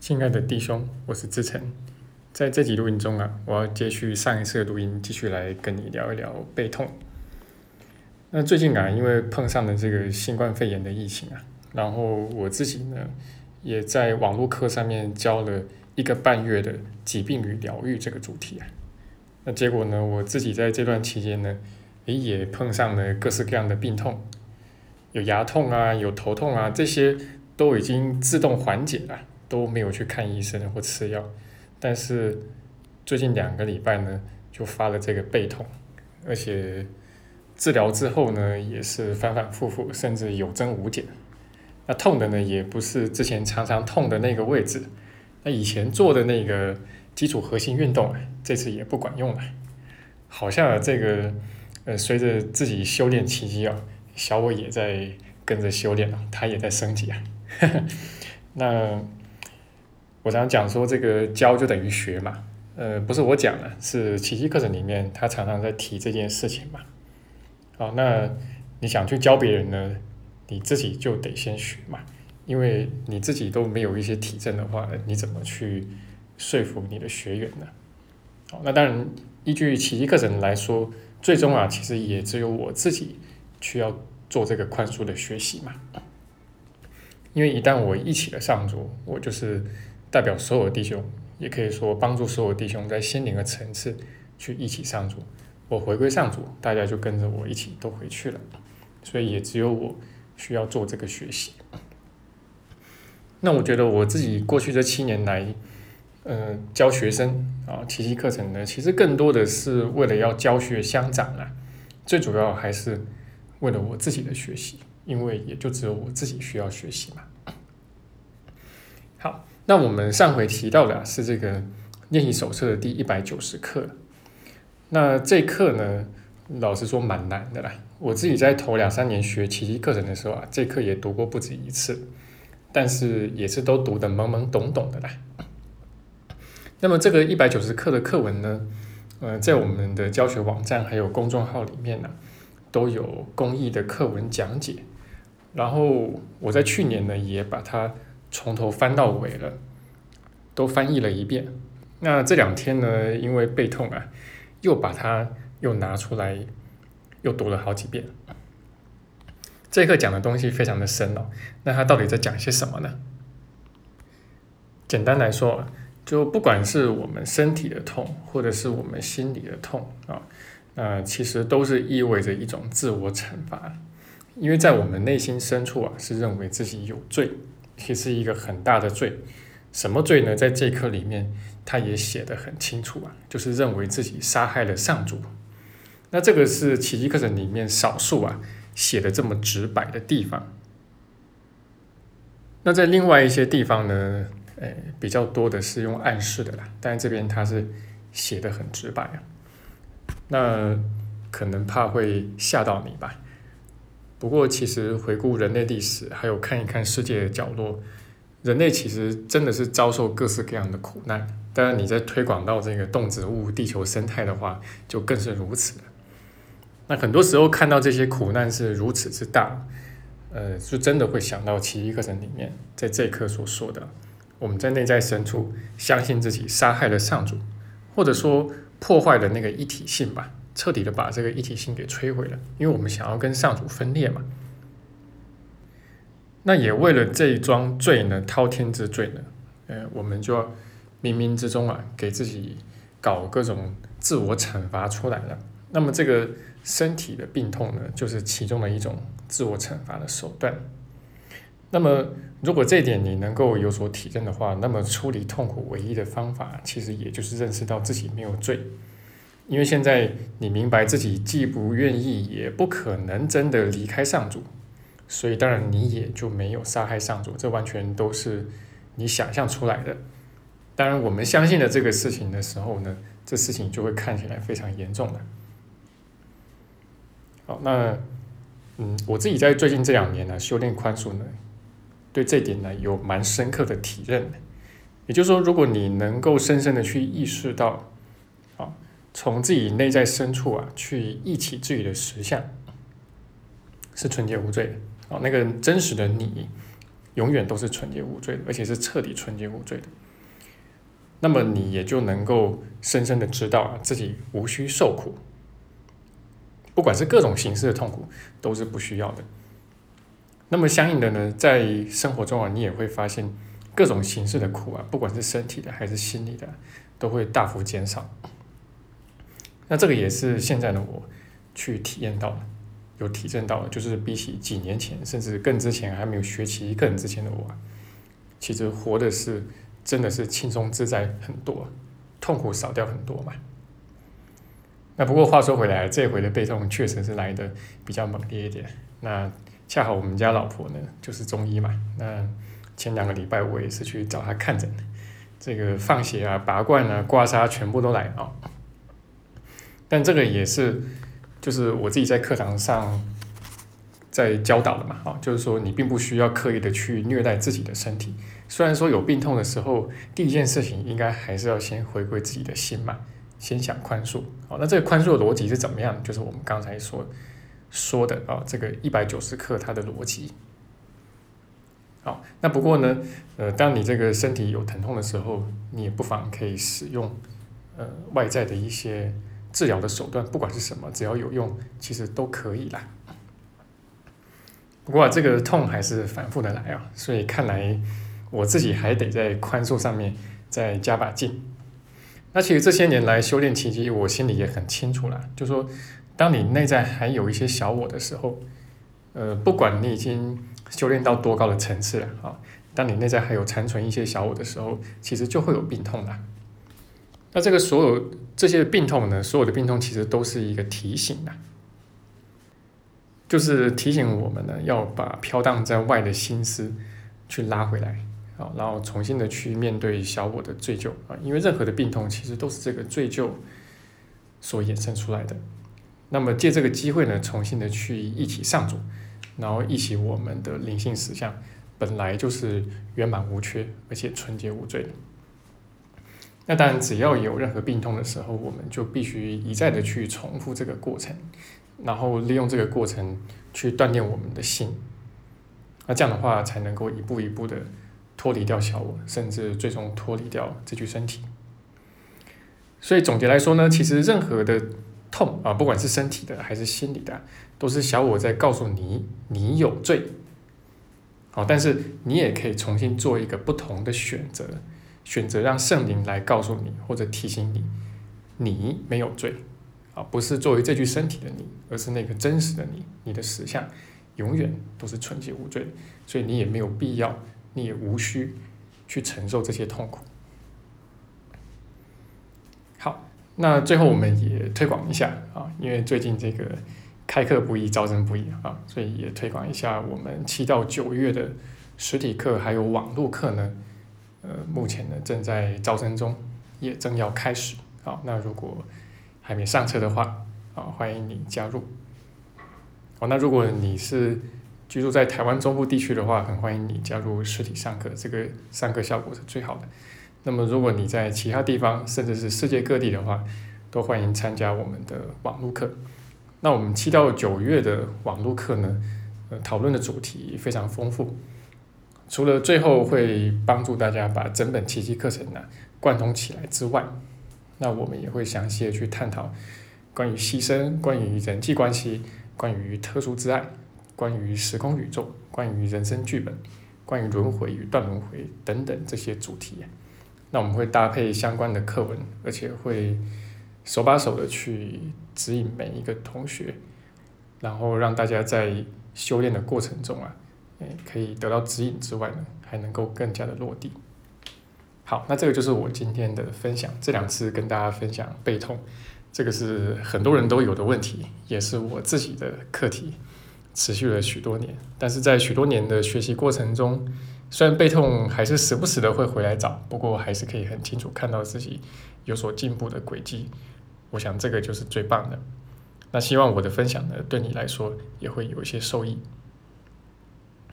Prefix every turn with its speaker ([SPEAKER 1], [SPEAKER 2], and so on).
[SPEAKER 1] 亲爱的弟兄，我是志成。在这集录音中啊，我要接续上一次的录音，继续来跟你聊一聊背痛。那最近啊，因为碰上了这个新冠肺炎的疫情啊，然后我自己呢，也在网络课上面教了一个半月的疾病与疗愈这个主题啊。那结果呢，我自己在这段期间呢，诶，也碰上了各式各样的病痛，有牙痛啊，有头痛啊，这些都已经自动缓解了，都没有去看医生或吃药。但是最近两个礼拜呢，就发了这个背痛，而且治疗之后呢，也是反反复复，甚至有增无减。那痛的呢，也不是之前常常痛的那个位置，那以前做的那个基础核心运动，这次也不管用了。好像这个呃，随着自己修炼奇迹啊，小我也在跟着修炼了，他也在升级啊。那。我常讲说，这个教就等于学嘛，呃，不是我讲的，是奇迹课程里面他常常在提这件事情嘛。好，那你想去教别人呢，你自己就得先学嘛，因为你自己都没有一些体证的话，你怎么去说服你的学员呢？好，那当然依据奇迹课程来说，最终啊，其实也只有我自己需要做这个宽恕的学习嘛，因为一旦我一起了上桌，我就是。代表所有弟兄，也可以说帮助所有弟兄在心灵的层次去一起上主。我回归上主，大家就跟着我一起都回去了。所以也只有我需要做这个学习。那我觉得我自己过去这七年来，呃，教学生啊，奇迹课程呢，其实更多的是为了要教学相长啊。最主要还是为了我自己的学习，因为也就只有我自己需要学习嘛。那我们上回提到的是这个练习手册的第一百九十课。那这课呢，老实说蛮难的啦。我自己在头两三年学奇迹课程的时候啊，这课也读过不止一次，但是也是都读的懵懵懂懂的啦。那么这个一百九十课的课文呢，呃，在我们的教学网站还有公众号里面呢，都有公益的课文讲解。然后我在去年呢，也把它。从头翻到尾了，都翻译了一遍。那这两天呢，因为背痛啊，又把它又拿出来，又读了好几遍。这课讲的东西非常的深哦。那它到底在讲些什么呢？简单来说，就不管是我们身体的痛，或者是我们心里的痛啊，那其实都是意味着一种自我惩罚，因为在我们内心深处啊，是认为自己有罪。其实一个很大的罪，什么罪呢？在这课里面，他也写的很清楚啊，就是认为自己杀害了上主。那这个是奇迹课程里面少数啊写的这么直白的地方。那在另外一些地方呢，呃，比较多的是用暗示的啦，但是这边他是写的很直白啊。那可能怕会吓到你吧。不过，其实回顾人类历史，还有看一看世界的角落，人类其实真的是遭受各式各样的苦难。当然，你在推广到这个动植物、地球生态的话，就更是如此。那很多时候看到这些苦难是如此之大，呃，就真的会想到奇异课程里面在这一课所说的：我们在内在深处相信自己杀害了上主，或者说破坏了那个一体性吧。彻底的把这个一体性给摧毁了，因为我们想要跟上主分裂嘛。那也为了这一桩罪呢，滔天之罪呢，呃，我们就要冥冥之中啊，给自己搞各种自我惩罚出来了。那么这个身体的病痛呢，就是其中的一种自我惩罚的手段。那么如果这点你能够有所体认的话，那么处理痛苦唯一的方法，其实也就是认识到自己没有罪。因为现在你明白自己既不愿意，也不可能真的离开上主，所以当然你也就没有杀害上主，这完全都是你想象出来的。当然，我们相信了这个事情的时候呢，这事情就会看起来非常严重了。好，那嗯，我自己在最近这两年呢，修炼宽恕呢，对这点呢有蛮深刻的体认。也就是说，如果你能够深深的去意识到。从自己内在深处啊，去忆起自己的实相，是纯洁无罪的哦。那个真实的你，永远都是纯洁无罪的，而且是彻底纯洁无罪的。那么你也就能够深深的知道啊，自己无需受苦，不管是各种形式的痛苦，都是不需要的。那么相应的呢，在生活中啊，你也会发现各种形式的苦啊，不管是身体的还是心理的，都会大幅减少。那这个也是现在的我去体验到的，有体证到，就是比起几年前，甚至更之前还没有学习更之前的我，其实活的是真的是轻松自在很多，痛苦少掉很多嘛。那不过话说回来，这回的背痛确实是来的比较猛烈一点。那恰好我们家老婆呢就是中医嘛，那前两个礼拜我也是去找她看诊，这个放血啊、拔罐啊、刮痧全部都来啊。但这个也是，就是我自己在课堂上在教导的嘛，啊，就是说你并不需要刻意的去虐待自己的身体。虽然说有病痛的时候，第一件事情应该还是要先回归自己的心嘛，先想宽恕。好，那这个宽恕的逻辑是怎么样？就是我们刚才说。说的啊，这个一百九十克它的逻辑，好，那不过呢，呃，当你这个身体有疼痛的时候，你也不妨可以使用呃外在的一些治疗的手段，不管是什么，只要有用，其实都可以啦。不过这个痛还是反复的来啊，所以看来我自己还得在宽恕上面再加把劲。那其实这些年来修炼奇迹，我心里也很清楚了，就说。当你内在还有一些小我的时候，呃，不管你已经修炼到多高的层次了啊，当你内在还有残存一些小我的时候，其实就会有病痛啦。那这个所有这些病痛呢，所有的病痛其实都是一个提醒啊，就是提醒我们呢，要把飘荡在外的心思去拉回来啊，然后重新的去面对小我的罪疚啊，因为任何的病痛其实都是这个罪疚所衍生出来的。那么借这个机会呢，重新的去一起上主，然后一起我们的灵性实相本来就是圆满无缺，而且纯洁无罪的。那当然，只要有任何病痛的时候，我们就必须一再的去重复这个过程，然后利用这个过程去锻炼我们的心。那这样的话，才能够一步一步的脱离掉小我，甚至最终脱离掉这具身体。所以总结来说呢，其实任何的。痛啊，不管是身体的还是心理的，都是小我在告诉你你有罪。好，但是你也可以重新做一个不同的选择，选择让圣灵来告诉你或者提醒你，你没有罪。啊，不是作为这具身体的你，而是那个真实的你，你的实相永远都是纯洁无罪，所以你也没有必要，你也无需去承受这些痛苦。好。那最后我们也推广一下啊，因为最近这个开课不易，招生不易啊，所以也推广一下我们七到九月的实体课还有网络课呢。呃，目前呢正在招生中，也正要开始啊。那如果还没上车的话啊，欢迎你加入。哦，那如果你是居住在台湾中部地区的话，很欢迎你加入实体上课，这个上课效果是最好的。那么，如果你在其他地方，甚至是世界各地的话，都欢迎参加我们的网络课。那我们七到九月的网络课呢，呃，讨论的主题非常丰富。除了最后会帮助大家把整本奇迹课程呢贯通起来之外，那我们也会详细的去探讨关于牺牲、关于人际关系、关于特殊之爱、关于时空宇宙、关于人生剧本、关于轮回与断轮回等等这些主题。那我们会搭配相关的课文，而且会手把手的去指引每一个同学，然后让大家在修炼的过程中啊，可以得到指引之外呢，还能够更加的落地。好，那这个就是我今天的分享。这两次跟大家分享背痛，这个是很多人都有的问题，也是我自己的课题，持续了许多年。但是在许多年的学习过程中，虽然背痛还是时不时的会回来找，不过还是可以很清楚看到自己有所进步的轨迹。我想这个就是最棒的。那希望我的分享呢，对你来说也会有一些受益。